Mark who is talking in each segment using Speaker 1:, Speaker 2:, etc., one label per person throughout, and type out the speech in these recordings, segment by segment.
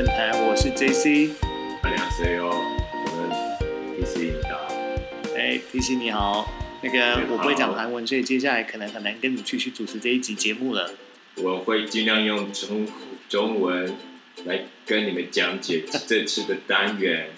Speaker 1: 论坛，我是 JC，
Speaker 2: 两 C 哦，我们 PC 你好，
Speaker 1: 哎，PC 你好，那个我不会讲韩文，所以接下来可能很难跟你继续主持这一集节目了。
Speaker 2: 我会尽量用中中文来跟你们讲解这次的单元。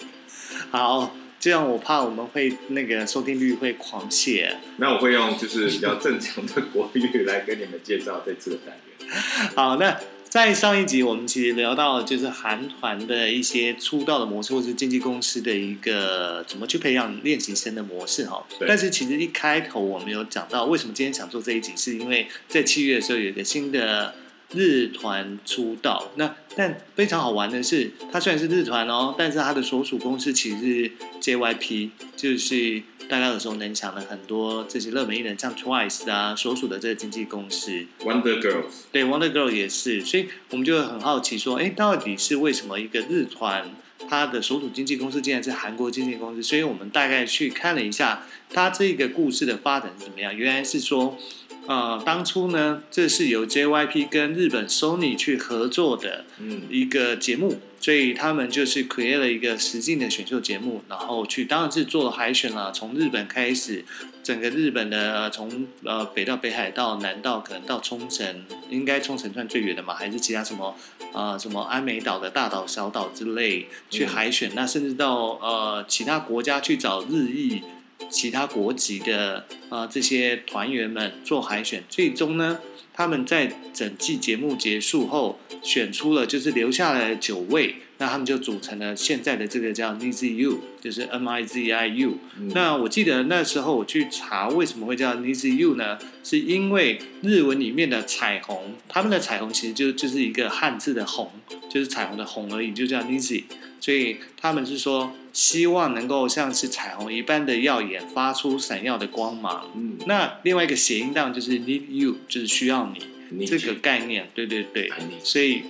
Speaker 1: 好，这样我怕我们会那个收听率会狂泻。
Speaker 2: 那我会用就是比较正常的国语来跟你们介绍这次的单元。
Speaker 1: 好，那。在上一集我们其实聊到就是韩团的一些出道的模式，或是经纪公司的一个怎么去培养练习生的模式哈。
Speaker 2: 对
Speaker 1: 但是其实一开头我们有讲到，为什么今天想做这一集，是因为在七月的时候有一个新的日团出道。那但非常好玩的是，它虽然是日团哦，但是它的所属公司其实是 JYP，就是大家耳熟能详的很多这些热门艺人，像 Twice 啊所属的这个经纪公司。
Speaker 2: Wonder Girls，
Speaker 1: 对，Wonder Girl 也是，所以我们就很好奇说，哎，到底是为什么一个日团它的所属经纪公司竟然是韩国经纪公司？所以我们大概去看了一下它这个故事的发展是怎么样。原来是说，呃，当初呢，这是由 JYP 跟日本 Sony 去合作的
Speaker 2: 嗯，
Speaker 1: 一个节目，所以他们就是 create 了一个实境的选秀节目，然后去当然是做了海选了，从日本开始，整个日本的呃从呃北到北海道，南到可能到冲绳，应该冲绳算最远的嘛，还是其他什么呃什么安美岛的大岛、小岛之类去海选，那甚至到呃其他国家去找日裔。其他国籍的啊这些团员们做海选，最终呢，他们在整季节目结束后选出了就是留下来的九位，那他们就组成了现在的这个叫 NIZU，就是 M I Z I U。
Speaker 2: 嗯
Speaker 1: 那我记得那时候我去查为什么会叫 NIZU 呢？是因为日文里面的彩虹，他们的彩虹其实就就是一个汉字的红，就是彩虹的红而已，就叫 NIZ。所以他们是说希望能够像是彩虹一般的耀眼，发出闪耀的光芒。
Speaker 2: 嗯，
Speaker 1: 那另外一个谐音当然就是 need you，就是需要你
Speaker 2: 你
Speaker 1: 这个概念。对对对，所以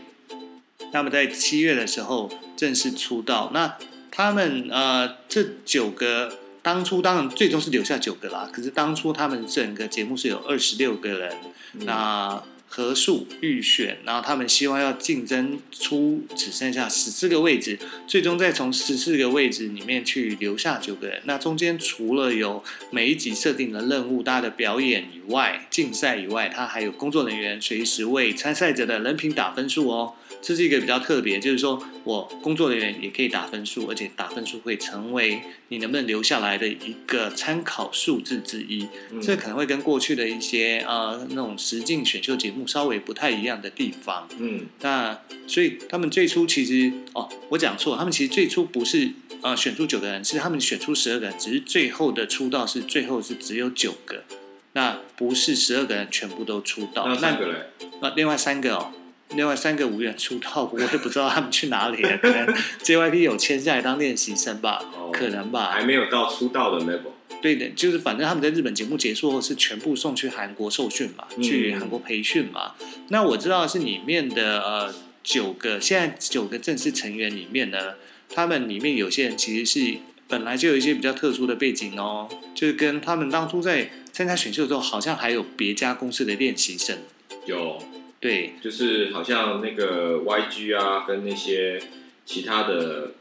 Speaker 1: 他们在七月的时候正式出道。那他们呃这九个当初当然最终是留下九个啦，可是当初他们整个节目是有二十六个人，
Speaker 2: 嗯
Speaker 1: 那合数预选，然后他们希望要竞争出只剩下十四个位置，最终再从十四个位置里面去留下九个人。那中间除了有每一集设定的任务、大家的表演以外，竞赛以外，它还有工作人员随时为参赛者的人品打分数哦。这是一个比较特别，就是说我工作人员也可以打分数，而且打分数会成为你能不能留下来的一个参考数字之一。
Speaker 2: 嗯
Speaker 1: 这可能会跟过去的一些呃那种实境选秀节目稍微不太一样的地方。
Speaker 2: 嗯
Speaker 1: 那所以他们最初其实哦，我讲错，他们其实最初不是呃选出九个人，是他们选出十二个人，只是最后的出道是最后是只有九个，那不是十二个人全部都出道。
Speaker 2: 那三个嘞？
Speaker 1: 那另外三个哦，另外三个无缘出道，我也不知道他们去哪里了，可能 JYP 有签下来当练习生吧，
Speaker 2: 哦
Speaker 1: 可能吧。
Speaker 2: 还没有到出道的 level。
Speaker 1: 对的，就是反正他们在日本节目结束后是全部送去韩国受训嘛，
Speaker 2: 嗯
Speaker 1: 去韩国培训嘛。那我知道是里面的呃九个，现在九个正式成员里面呢，他们里面有些人其实是本来就有一些比较特殊的背景哦，就是跟他们当初在参加选秀的时候，好像还有别家公司的练习生。
Speaker 2: 有，
Speaker 1: 对，
Speaker 2: 就是好像那个 YG 啊，跟那些其他的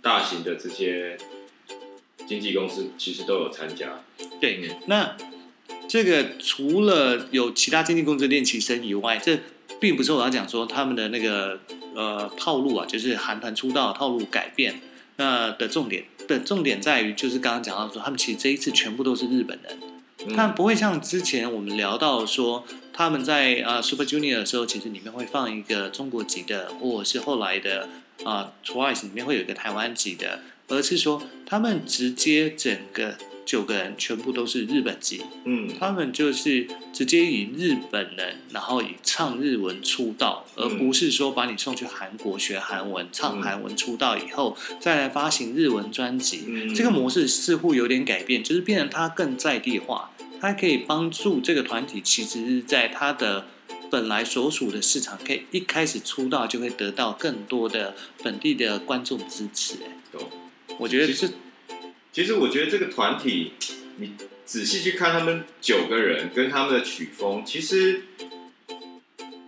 Speaker 2: 大型的这些经纪公司，其实都有参加。
Speaker 1: 对，那这个除了有其他经纪公司的练习生以外，这并不是我要讲说他们的那个呃套路啊，就是韩团出道套路改变。那的重点的重点在于，就是刚刚讲到说，他们其实这一次全部都是日本人，
Speaker 2: 嗯
Speaker 1: 但不会像之前我们聊到说，他们在呃 Super Junior 的时候，其实里面会放一个中国籍的，或者是后来的啊、Twice 里面会有一个台湾籍的，而是说他们直接整个九个人全部都是日本籍，
Speaker 2: 嗯。
Speaker 1: 他们就是直接以日本人，然后以唱日文出道，而
Speaker 2: 嗯
Speaker 1: 不是说把你送去韩国学韩文、唱韩文出道以后再来发行日文专辑。
Speaker 2: 嗯。
Speaker 1: 这个模式似乎有点改变，就是变成它更在地化，它可以帮助这个团体，其实是在它的本来所属的市场，可以一开始出道就会得到更多的本地的观众支持。哎
Speaker 2: 懂
Speaker 1: 我觉得
Speaker 2: 其实其实我觉得这个团体，你仔细去看他们九个人跟他们的曲风，其实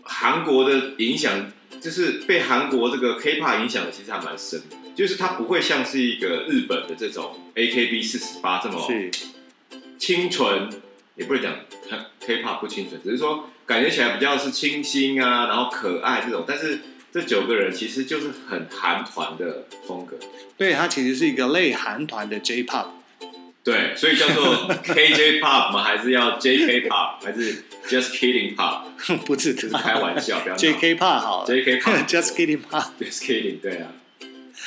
Speaker 2: 韩国的影响就是被韩国这个 K-pop 影响的，其实还蛮深的。就是它不会像是一个日本的这种 AKB 四十八这么
Speaker 1: 是
Speaker 2: 清纯，也不是讲 K-pop 不清纯，只是说感觉起来比较是清新啊，然后可爱这种。但是这九个人其实就是很韩团的风格，
Speaker 1: 对，它其实是一个类韩团的 J-pop。
Speaker 2: 对，所以叫做 KJ Pop 吗？还是要 JK Pop？还是 Just Kidding Pop？
Speaker 1: 不是，
Speaker 2: 只是开玩笑，不要
Speaker 1: JK pop 好
Speaker 2: JK
Speaker 1: Pop，Just kidding pop。
Speaker 2: Just Kidding，对啊，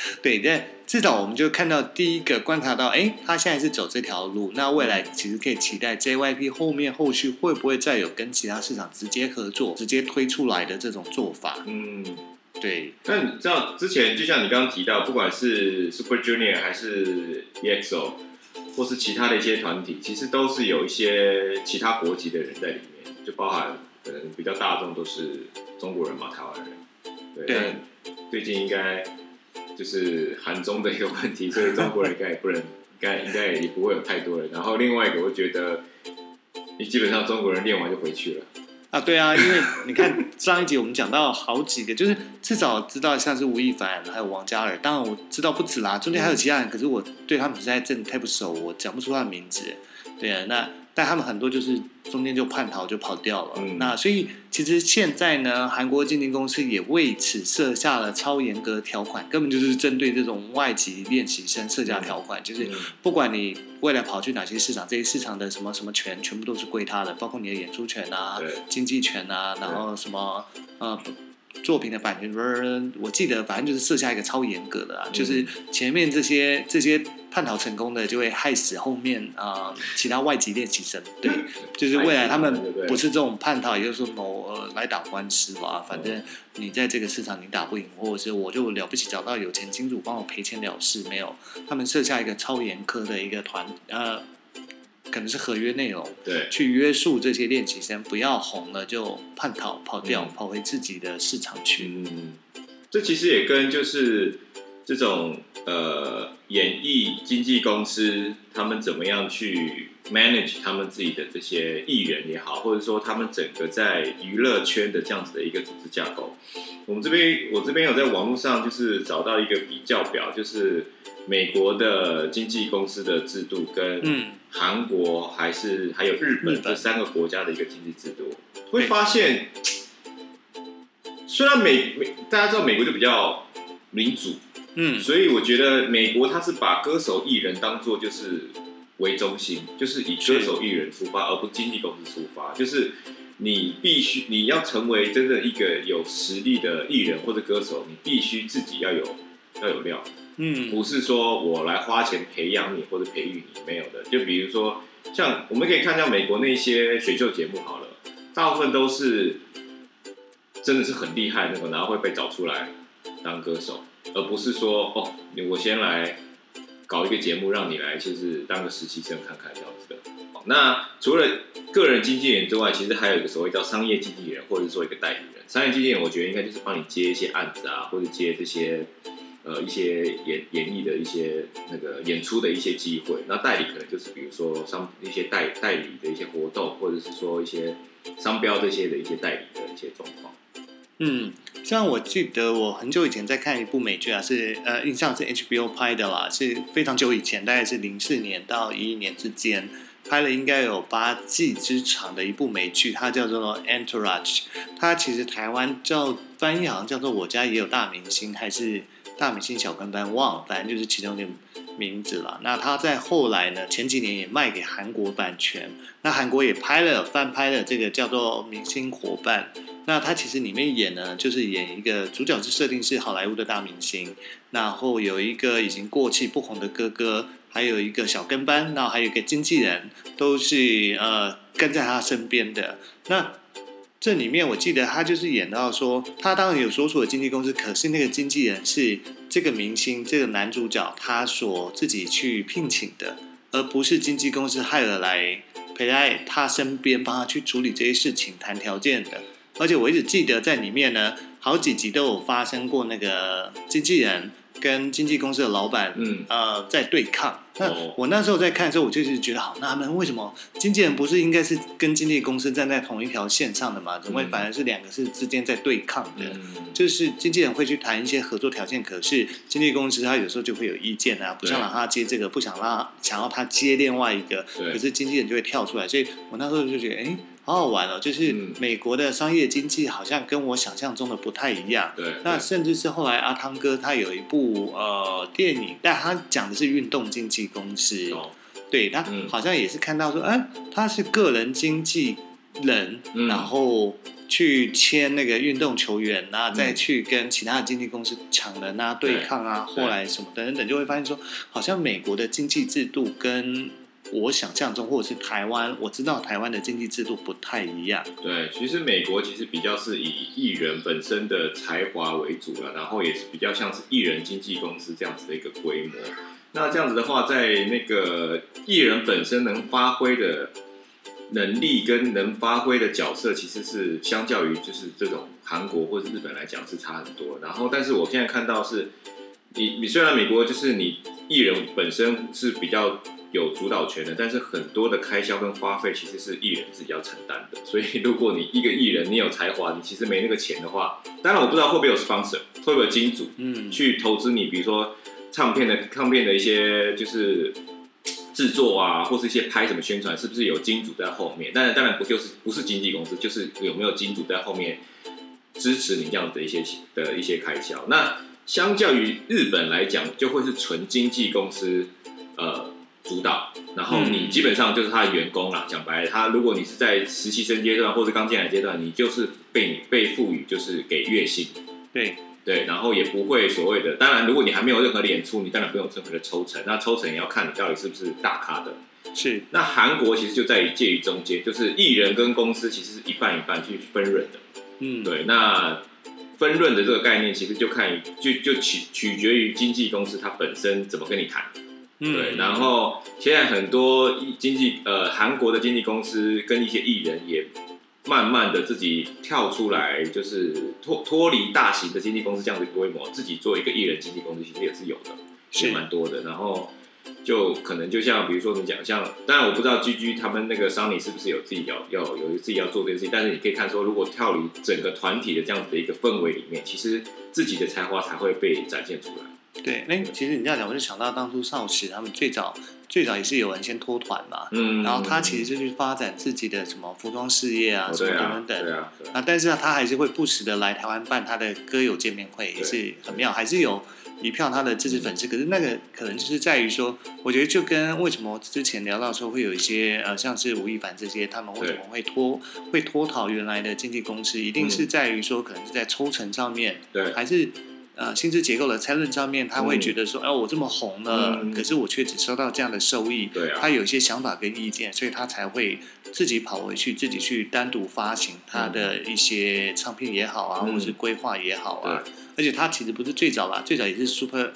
Speaker 1: 对，但至少我们就看到第一个观察到，哎，他现在是走这条路，那未来其实可以期待 JYP 后面后续会不会再有跟其他市场直接合作、直接推出来的这种做法？
Speaker 2: 嗯。
Speaker 1: 对，
Speaker 2: 那你知道之前就像你刚刚提到，不管是 Super Junior 还是 EXO，或是其他的一些团体，其实都是有一些其他国籍的人在里面，就包含可能比较大众都是中国人嘛，台湾人。对，
Speaker 1: 对
Speaker 2: 但最近应该就是韩中的一个问题，所以中国人应该也不能，应该应该也不会有太多人。然后另外一个，我觉得你基本上中国人练完就回去了。
Speaker 1: 啊，对啊，因为你看上一集我们讲到好几个，就是至少知道像是吴亦凡还有王嘉尔，当然我知道不止啦，中间还有其他人，可是我对他们实在真的太不熟，我讲不出他的名字。对啊，那但他们很多就是中间就叛逃就跑掉了。
Speaker 2: 嗯。
Speaker 1: 那所以其实现在呢，韩国经纪公司也为此设下了超严格条款，根本就是针对这种外籍练习生设下条款，就是
Speaker 2: 嗯
Speaker 1: 不管你未来跑去哪些市场，这些市场的什么什么权全部都是归他的，包括你的演出权啊、经济权啊，然后什么呃作品的版权，我记得反正就是设下一个超严格的啊，
Speaker 2: 嗯。
Speaker 1: 就是前面这些这些叛逃成功的就会害死后面啊、呃其他外籍练习生，对，就是未来他们
Speaker 2: 不
Speaker 1: 是这种叛逃，也就是说某呃来打官司吧，反正你在这个市场你打不赢，或者是我就了不起找到有钱金主帮我赔钱了事，没有，他们设下一个超严苛的一个团呃，可能是合约内容。
Speaker 2: 对，
Speaker 1: 去约束这些练习生，不要红了就叛逃跑掉，
Speaker 2: 嗯
Speaker 1: 跑回自己的市场去。
Speaker 2: 嗯，这其实也跟就是这种呃演艺经纪公司他们怎么样去 manage 他们自己的这些艺人也好，或者说他们整个在娱乐圈的这样子的一个组织架构。我们这边我这边有在网络上就是找到一个比较表，就是美国的经纪公司的制度跟
Speaker 1: 嗯，
Speaker 2: 韩国还是还有日
Speaker 1: 日本
Speaker 2: 本这三个国家的一个经济制度，会发现，虽然美美大家知道美国就比较民主，
Speaker 1: 嗯，
Speaker 2: 所以我觉得美国它是把歌手艺人当做就是为中心，就是以歌手艺人出发，而不经纪公司出发，就是你必须你要成为真正一个有实力的艺人或者歌手，你必须自己要有要有料。
Speaker 1: 嗯，
Speaker 2: 不是说我来花钱培养你或者培育你，没有的。就比如说，像我们可以看到美国那些选秀节目好了，大部分都是真的是很厉害那种，然后会被找出来当歌手，而不是说哦，我先来搞一个节目让你来，就是当个实习生看看这样子的。那除了个人经纪人之外，其实还有一个所谓叫商业经纪人，或者说一个代理人。商业经纪人，我觉得应该就是帮你接一些案子啊，或者接这些呃一些演演绎的一些那个演出的一些机会。那代理可能就是比如说商一些代代理的一些活动，或者是说一些商标这些的一些代理的一些状况。
Speaker 1: 嗯，像我记得我很久以前在看一部美剧啊，是呃印象是 HBO 拍的啦，是非常久以前，大概是零四年到一一年之间拍了，应该有八季之长的一部美剧，它叫做《Entourage》。它其实台湾叫翻译好像叫做《我家也有大明星》，还是大明星小跟班，忘了，反正就是其中一个名字了。那他在后来呢，前几年也卖给韩国版权，那韩国也拍了翻拍了这个叫做《明星伙伴》。那他其实里面演呢，就是演一个主角是设定是好莱坞的大明星，然后有一个已经过气不红的哥哥，还有一个小跟班，然后还有一个经纪人，都是呃跟在他身边的。那这里面我记得他就是演到说，他当然有所属的经纪公司，可是那个经纪人是这个明星这个男主角他所自己去聘请的，而不是经纪公司害而来陪在他身边帮他去处理这些事情、谈条件的。而且我一直记得在里面呢，好几集都有发生过那个经纪人跟经纪公司的老板，
Speaker 2: 嗯
Speaker 1: 呃，在对抗。那
Speaker 2: 哦
Speaker 1: 我那时候在看的时候，我就是觉得好纳闷，为什么经纪人不是应该是跟经纪公司站在同一条线上的嘛？怎么会
Speaker 2: 嗯
Speaker 1: 反而是两个是之间在对抗的？
Speaker 2: 嗯，
Speaker 1: 就是经纪人会去谈一些合作条件，可是经纪公司他有时候就会有意见啊，不想让他接这个，不想让他想要他接另外一个，可是经纪人就会跳出来，所以我那时候就觉得，哎，好好玩哦，就是
Speaker 2: 嗯。
Speaker 1: 美国的商业经济好像跟我想象中的不太一样。
Speaker 2: 对，
Speaker 1: 那甚至是后来阿汤哥他有一部呃电影，但他讲的是运动经纪公司，
Speaker 2: 哦，
Speaker 1: 对他
Speaker 2: 嗯。
Speaker 1: 好像也是看到说，哎、他是个人经纪人，
Speaker 2: 嗯。
Speaker 1: 然后去签那个运动球员啊，
Speaker 2: 嗯
Speaker 1: 再去跟其他的经纪公司抢人啊、对。抗啊，
Speaker 2: 对
Speaker 1: 后来什么等等，就会发现说，好像美国的经济制度跟我想象中，或者是台湾，我知道台湾的经济制度不太一样。
Speaker 2: 对，其实美国其实比较是以艺人本身的才华为主了，然后也是比较像是艺人经纪公司这样子的一个规模。那这样子的话，在那个艺人本身能发挥的能力跟能发挥的角色，其实是相较于就是这种韩国或者日本来讲是差很多。然后，但是我现在看到是，你你虽然美国就是你艺人本身是比较有主导权的，但是很多的开销跟花费其实是艺人自己要承担的。所以，如果你一个艺人你有才华，你其实没那个钱的话，当然我不知道会不会有 sponsor，会不会有金主
Speaker 1: 嗯，
Speaker 2: 去投资你，比如说唱片的唱片的一些就是制作啊，或是一些拍什么宣传，是不是有金主在后面？当然，当然不就是不是经纪公司，就是有没有金主在后面支持你这样的一些的一些开销。那相较于日本来讲，就会是纯经纪公司呃主导，然后你
Speaker 1: 嗯
Speaker 2: 基本上就是他的员工啦。讲白了，他如果你是在实习生阶段或者刚进来阶段，你就是被你被赋予就是给月薪。
Speaker 1: 对，
Speaker 2: 对，然后也不会所谓的，当然，如果你还没有任何的演出，你当然不用任何的抽成。那抽成也要看你到底是不是大咖的。
Speaker 1: 是，
Speaker 2: 那韩国其实就在于介于中间，就是艺人跟公司其实是一半一半去分润的。
Speaker 1: 嗯，
Speaker 2: 对，那分润的这个概念其实就看就就取取决于经纪公司它本身怎么跟你谈。
Speaker 1: 嗯，
Speaker 2: 对，然后现在很多经纪呃韩国的经纪公司跟一些艺人也慢慢的自己跳出来，就是脱脱离大型的经纪公司这样的规模，自己做一个艺人经纪公司，其实也是有的，
Speaker 1: 是
Speaker 2: 也蛮多的。然后就可能就像比如说你讲像，当然我不知道 G G 他们那个 Sony 是不是有自己要要有自己要做这件事情，但是你可以看说，如果跳离整个团体的这样子的一个氛围里面，其实自己的才华才会被展现出来。
Speaker 1: 对，那其实你这样讲，我就想到当初少时他们最早最早也是有人先脱团嘛，
Speaker 2: 嗯，
Speaker 1: 然后他其实就去发展自己的什么服装事业啊，
Speaker 2: 哦
Speaker 1: 什么等等等。
Speaker 2: 对啊，对啊
Speaker 1: 啊，但是呢，他还是会不时的来台湾办他的歌友见面会，也是很妙，还是有一票他的支持粉丝。可是那个可能就是在于说，我觉得就跟为什么之前聊到说会有一些呃，像是吴亦凡这些，他们为什么会脱会脱逃原来的经纪公司，一定是在于说可能是在抽成上面，
Speaker 2: 对
Speaker 1: 还是。呃，薪资结构的拆论上面，他会
Speaker 2: 嗯。
Speaker 1: 觉得说，哎、我这么红了，
Speaker 2: 嗯。
Speaker 1: 可是我却只收到这样的收益，
Speaker 2: 对啊。
Speaker 1: 他有一些想法跟意见，所以他才会自己跑回去，自己去单独发行他的一些唱片也好啊，
Speaker 2: 嗯。
Speaker 1: 或是规划也好啊。而且他其实不是最早吧，最早也是 Super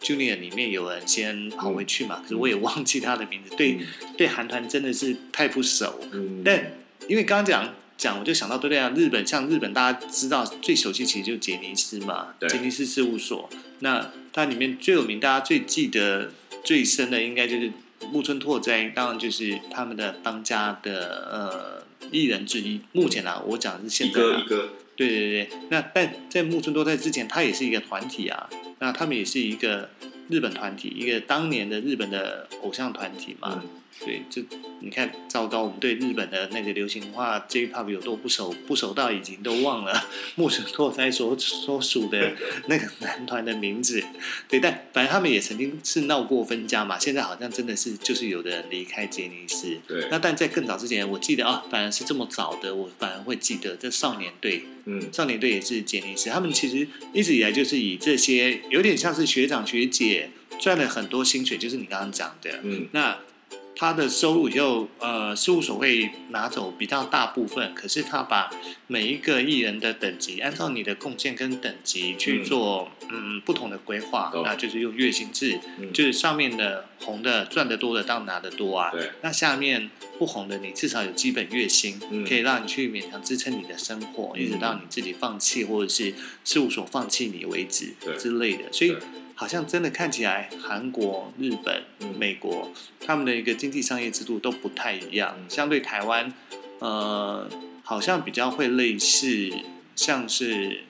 Speaker 1: Junior 里面有人先跑回去嘛，可是我也忘记他的名字。对，对韩团真的是太不熟。
Speaker 2: 嗯，
Speaker 1: 但因为刚刚讲讲，我就想到，对对啊，日本像日本大家知道最熟悉其实就是杰尼斯嘛，
Speaker 2: 对
Speaker 1: 杰尼斯事务所。那它里面最有名，大家最记得最深的，应该就是木村拓哉，当然就是他们的当家的呃艺人之一。目前啊，我讲的是现
Speaker 2: 一
Speaker 1: 在啊
Speaker 2: 哥一哥，
Speaker 1: 对对对，那但在木村拓哉之前，他也是一个团体啊，那他们也是一个日本团体，一个当年的日本的偶像团体嘛。
Speaker 2: 嗯
Speaker 1: 对，就你看，糟糕，我们对日本的那个流行文化 J-pop 有多不熟，不熟到已经都忘了木村拓哉所所属的那个男团的名字。对，但反正他们也曾经是闹过分家嘛，现在好像真的是就是有的人离开杰尼斯。
Speaker 2: 对，
Speaker 1: 那但在更早之前，我记得啊，反而是这么早的，我反而会记得这少年队。
Speaker 2: 嗯
Speaker 1: 少年队也是杰尼斯，他们其实一直以来就是以这些有点像是学长学姐赚了很多薪水，就是你刚刚讲的。
Speaker 2: 嗯
Speaker 1: 那他的收入就呃事务所会拿走比较大部分，可是他把每一个艺人的等级按照你的贡献跟等级去做嗯不同的规划，
Speaker 2: 懂
Speaker 1: 那就是用月薪制，
Speaker 2: 嗯。
Speaker 1: 就是上面的红的赚得多的当然拿得多啊，
Speaker 2: 对，
Speaker 1: 那下面不红的你至少有基本月薪，
Speaker 2: 嗯。
Speaker 1: 可以让你去勉强支撑你的生活，
Speaker 2: 嗯。
Speaker 1: 一直到你自己放弃或者是事务所放弃你为止之类的，所以
Speaker 2: 对。
Speaker 1: 好像真的看起来，韩国、日本、
Speaker 2: 嗯
Speaker 1: 美国他们的一个经济商业制度都不太一样。
Speaker 2: 嗯
Speaker 1: 相对台湾，呃，好像比较会类似，像是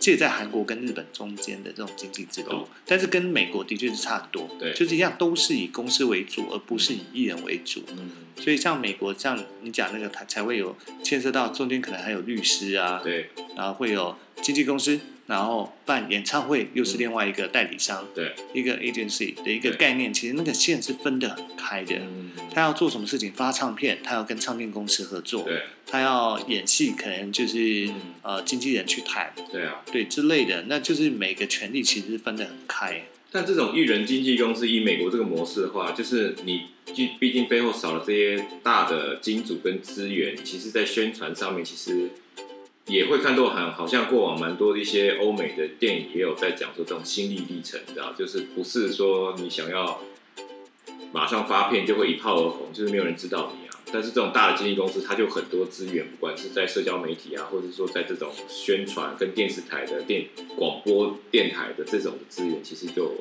Speaker 1: 介在韩国跟日本中间的这种经济制度，但是跟美国的确是差很多。
Speaker 2: 对
Speaker 1: 就是一样，都是以公司为主，而不是以艺人为主。
Speaker 2: 嗯，
Speaker 1: 所以像美国，像你讲那个，才才会有牵涉到中间可能还有律师啊，
Speaker 2: 对
Speaker 1: 然后会有经纪公司，然后办演唱会又是另外一个代理商，
Speaker 2: 对，
Speaker 1: 一个 agency 的一个概念，其实那个线是分得很开的。
Speaker 2: 嗯，
Speaker 1: 他要做什么事情，发唱片，他要跟唱片公司合作；
Speaker 2: 对
Speaker 1: 他要演戏，可能就是、
Speaker 2: 嗯
Speaker 1: 呃经纪人去谈，
Speaker 2: 对啊。
Speaker 1: 对之类的。那就是每个权利其实是分得很开。
Speaker 2: 但这种艺人经纪公司以美国这个模式的话，就是你毕毕竟背后少了这些大的金主跟资源，其实在宣传上面其实也会看到很好像过往蛮多的一些欧美的电影也有在讲说这种心理历程，你知道，就是不是说你想要马上发片就会一炮而红，就是没有人知道你啊。但是这种大的经纪公司，它就很多资源，不管是在社交媒体啊，或者说在这种宣传跟电视台的电广播电台的这种资源，其实就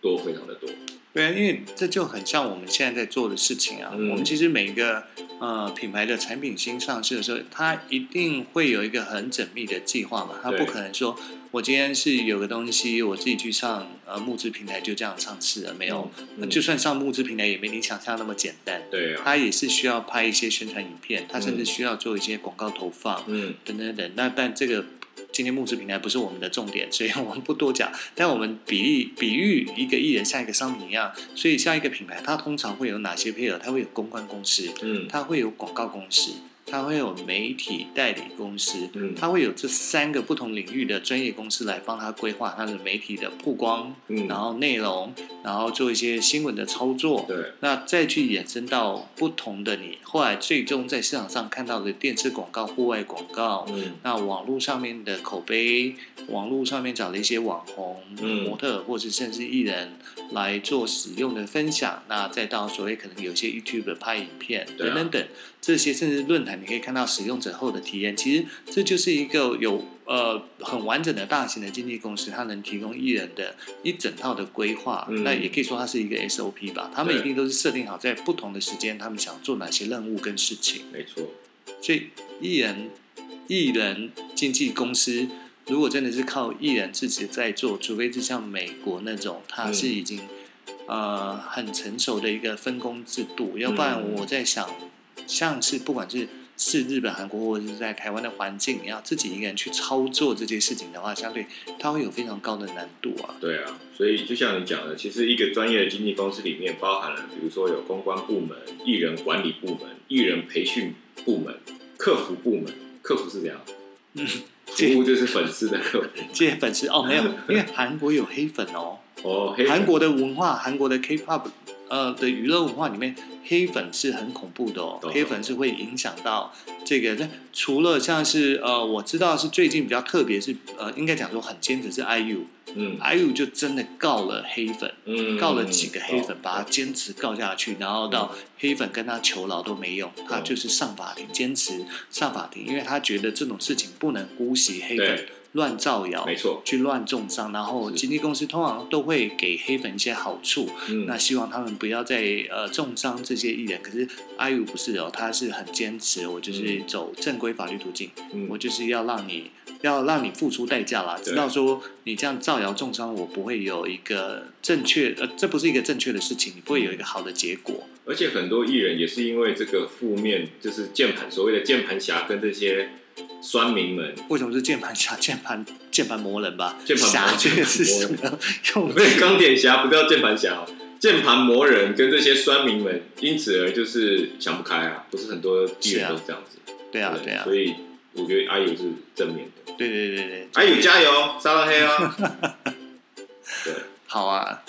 Speaker 2: 多非常的多。
Speaker 1: 对啊，因为这就很像我们现在在做的事情啊。
Speaker 2: 嗯
Speaker 1: 我们其实每一个呃品牌的产品新上市的时候，它一定会有一个很缜密的计划嘛。它不可能说我今天是有个东西，我自己去上呃募资平台就这样上市了，没有。
Speaker 2: 嗯
Speaker 1: 就算上募资平台，也没你想象那么简单。
Speaker 2: 对啊，
Speaker 1: 它也是需要拍一些宣传影片，它甚至
Speaker 2: 嗯
Speaker 1: 需要做一些广告投放。
Speaker 2: 嗯，
Speaker 1: 等等等。那但这个今天募资平台不是我们的重点，所以我们不多讲。但我们比喻比喻一个艺人像一个商品一样，所以像一个品牌，它通常会有哪些配合？它会有公关公司，
Speaker 2: 嗯
Speaker 1: 它会有广告公司，它会有媒体代理公司。
Speaker 2: 嗯。
Speaker 1: 它会有这三个不同领域的专业公司来帮他规划他的媒体的曝光，
Speaker 2: 嗯，
Speaker 1: 然后内容，然后做一些新闻的操作，
Speaker 2: 对，
Speaker 1: 那再去衍生到不同的你后来最终在市场上看到的电视广告、户外广告，
Speaker 2: 嗯。
Speaker 1: 那网络上面的口碑，网络上面找了一些网红、
Speaker 2: 嗯。
Speaker 1: 模特，或是甚至艺人来做使用的分享，那再到所谓可能有些 YouTube 拍影片等等等，这些甚至论坛你可以看到使用者后的体验，其实这就是一个有呃很完整的大型的经纪公司，它能提供艺人的一整套的规划，
Speaker 2: 嗯
Speaker 1: 那也可以说它是一个 SOP 吧，他们一定都是设定好在不同的时间，他们想做哪些任务跟事情。
Speaker 2: 没错，
Speaker 1: 所以艺人艺人经纪公司，如果真的是靠艺人自己在做，除非是像美国那种，它是已经、呃很成熟的一个分工制度，要不然
Speaker 2: 嗯
Speaker 1: 我在想，像是不管是是日本、韩国或者是在台湾的环境，你要自己一个人去操作这件事情的话，相对它会有非常高的难度啊。
Speaker 2: 对啊，所以就像你讲的，其实一个专业的经纪公司里面包含了，比如说有公关部门、艺人管理部门、艺人培训部门、客服部门。客服是这样，
Speaker 1: 嗯，
Speaker 2: 服务就是粉丝的客服。
Speaker 1: 这些粉丝哦，没有，因为韩国有黑粉哦。
Speaker 2: 哦，
Speaker 1: 韩国的文化，韩国的 K-pop 呃的娱乐文化里面，黑粉是很恐怖的哦
Speaker 2: 懂。
Speaker 1: 黑粉是会影响到这个。那除了像是呃，我知道是最近比较特别是呃，应该讲说很坚持是 IU，IU
Speaker 2: 嗯
Speaker 1: 就真的告了黑粉，
Speaker 2: 嗯，
Speaker 1: 告了几个黑粉，
Speaker 2: 哦
Speaker 1: 把他坚持告下去，然后到黑粉跟他求饶都没用，他就是上法庭，坚持上法庭，因为他觉得这种事情不能姑息黑粉
Speaker 2: 对，
Speaker 1: 乱造谣，
Speaker 2: 没错，
Speaker 1: 去乱重伤，然后
Speaker 2: 是。
Speaker 1: 经纪公司通常都会给黑粉一些好处，
Speaker 2: 嗯，
Speaker 1: 那希望他们不要再呃重伤这些艺人。可是阿 u 不是哦，他是很坚持，我就是走正规法律途径，
Speaker 2: 嗯。
Speaker 1: 我就是要让你要让你付出代价啦，
Speaker 2: 对。
Speaker 1: 知道说你这样造谣重伤，我不会有一个正确呃，这不是一个正确的事情，你不会有一个好的结果。
Speaker 2: 而且很多艺人也是因为这个负面，就是键盘所谓的键盘侠跟这些酸民们，
Speaker 1: 为什么是键盘侠、键盘键盘魔人吧？
Speaker 2: 键盘魔
Speaker 1: 侠这个是什么用？
Speaker 2: 不是钢铁侠，不叫键盘侠。哦，键盘魔人跟这些酸民们，因此而就是想不开啊，不是很多艺人都是这样子。
Speaker 1: 对啊，对啊，
Speaker 2: 所以我觉得阿友是正面的，
Speaker 1: 对对对对，
Speaker 2: 阿友加油，沙拉黑啊！对，
Speaker 1: 好啊，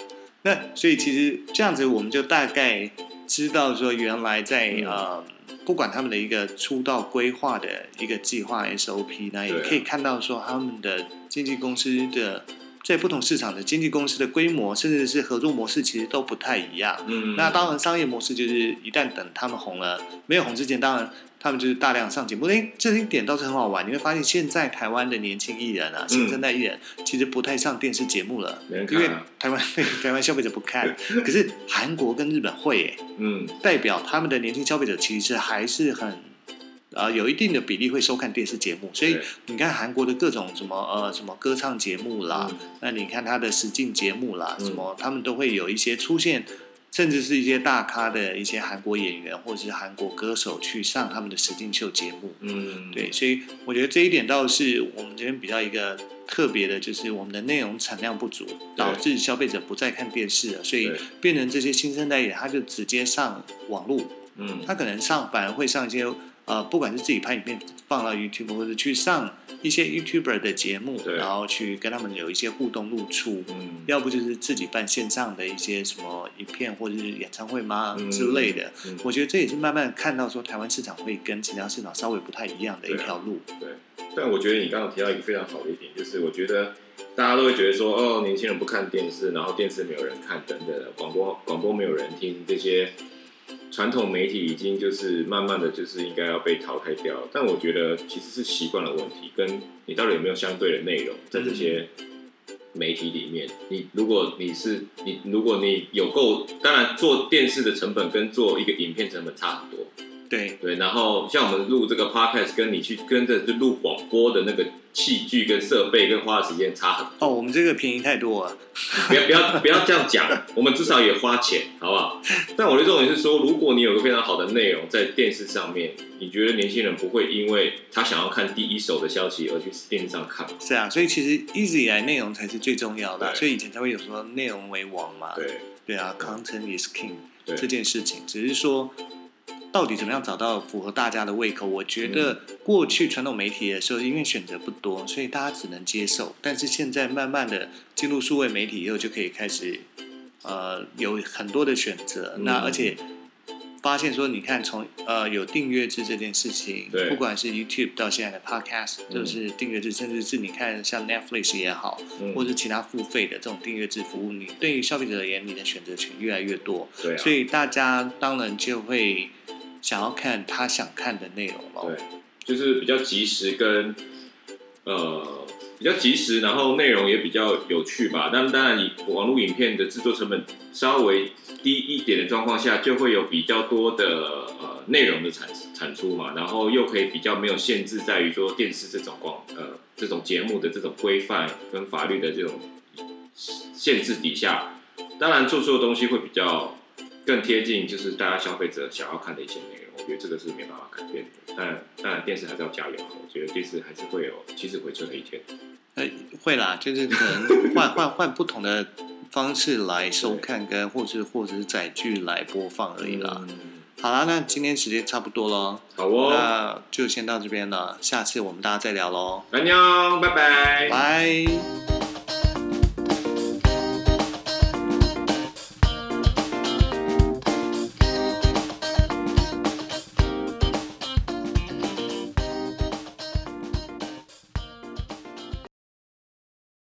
Speaker 1: 那所以其实这样子，我们就大概知道说原来在
Speaker 2: 嗯。
Speaker 1: 呃，不管他们的一个出道规划的一个计划 SOP，那也可以看到说他们的经纪公司的在不同市场的经纪公司的规模，甚至是合作模式，其实都不太一样。
Speaker 2: 嗯，
Speaker 1: 那当然，商业模式就是一旦等他们红了，没有红之前，当然他们就是大量上节目。哎，这一点倒是很好玩。你会发现，现在台湾的年轻艺人啊，新生代艺人其实不太上电视节目了，因为台湾 台湾消费者不看。可是韩国跟日本会耶，
Speaker 2: 嗯，
Speaker 1: 代表他们的年轻消费者其实还是很。呃，有一定的比例会收看电视节目，所以你看韩国的各种什么呃什么歌唱节目啦，
Speaker 2: 嗯。
Speaker 1: 那你看他的实境节目啦，
Speaker 2: 嗯。
Speaker 1: 什么他们都会有一些出现，甚至是一些大咖的一些韩国演员或者是韩国歌手去上他们的实境秀节目。
Speaker 2: 嗯，
Speaker 1: 对，所以我觉得这一点倒是我们这边比较一个特别的，就是我们的内容产量不足，导致消费者不再看电视了，所以变成这些新生代演员他就直接上网络，
Speaker 2: 嗯，
Speaker 1: 他可能上反而会上一些呃，不管是自己拍影片放到 YouTube，或者去上一些 YouTuber 的节目，然后去跟他们有一些互动露出。
Speaker 2: 嗯，
Speaker 1: 要不就是自己办线上的一些什么影片或者是演唱会吗、
Speaker 2: 嗯
Speaker 1: 之类的，
Speaker 2: 嗯
Speaker 1: 我觉得这也是慢慢看到说台湾市场会跟其他市场稍微不太一样的一条路。
Speaker 2: 对，但我觉得你刚刚提到一个非常好的一点，就是我觉得大家都会觉得说，哦，年轻人不看电视，然后电视没有人看等等的，广播广播没有人听，这些传统媒体已经就是慢慢的就是应该要被淘汰掉。但我觉得其实是习惯的问题，跟你到底有没有相对的内容在这些媒体里面。你如果你是你，如果你有够，当然做电视的成本跟做一个影片成本差很多。
Speaker 1: 对，
Speaker 2: 对，然后像我们录这个 podcast，跟你去跟着就录广播的那个器具跟设备跟花的时间差很多。
Speaker 1: 哦，我们这个便宜太多了。
Speaker 2: 不要不要不要这样讲，我们至少也花钱，好不好？但我的重点是说，如果你有个非常好的内容在电视上面，你觉得年轻人不会因为他想要看第一手的消息而去电视上看吗？
Speaker 1: 是啊，所以其实一直以来内容才是最重要的啊、所以以前才会有说内容为王嘛。
Speaker 2: 对
Speaker 1: 对啊，content is king
Speaker 2: 对
Speaker 1: 这件事情，只是说到底怎么样找到符合大家的胃口？我觉得过去传统媒体的时候，因为选择不多，所以大家只能接受。但是现在慢慢的进入数位媒体以后，就可以开始呃有很多的选择。
Speaker 2: 嗯
Speaker 1: 那而且发现说，你看从呃有订阅制这件事情，不管是 YouTube 到现在的 Podcast，
Speaker 2: 嗯
Speaker 1: 就是订阅制，甚至是你看像 Netflix 也好，
Speaker 2: 嗯
Speaker 1: 或者是其他付费的这种订阅制服务，你对于消费者而言，你的选择权越来越多，
Speaker 2: 对啊，
Speaker 1: 所以大家当然就会想要看他想看的内容了。
Speaker 2: 对，就是比较及时跟呃比较及时，然后内容也比较有趣吧。但当然，以网络影片的制作成本稍微低一点的状况下，就会有比较多的呃内容的产产出嘛，然后又可以比较没有限制，在于说电视这种广呃这种节目的这种规范跟法律的这种限制底下，当然做出的东西会比较更贴近就是大家消费者想要看的一些内容。我觉得这个是没办法改变的。当然，当然电视还是要加油。我觉得电视还是会有起死回春的一天。
Speaker 1: 呃，会啦，就是可能 换换换不同的方式来收看，跟或是或者是载具来播放而已啦。
Speaker 2: 嗯
Speaker 1: 好啦，那今天时间差不多了，
Speaker 2: 好哦，
Speaker 1: 那就先到这边了，下次我们大家再聊喽，
Speaker 2: 安妞，拜拜。
Speaker 1: 拜。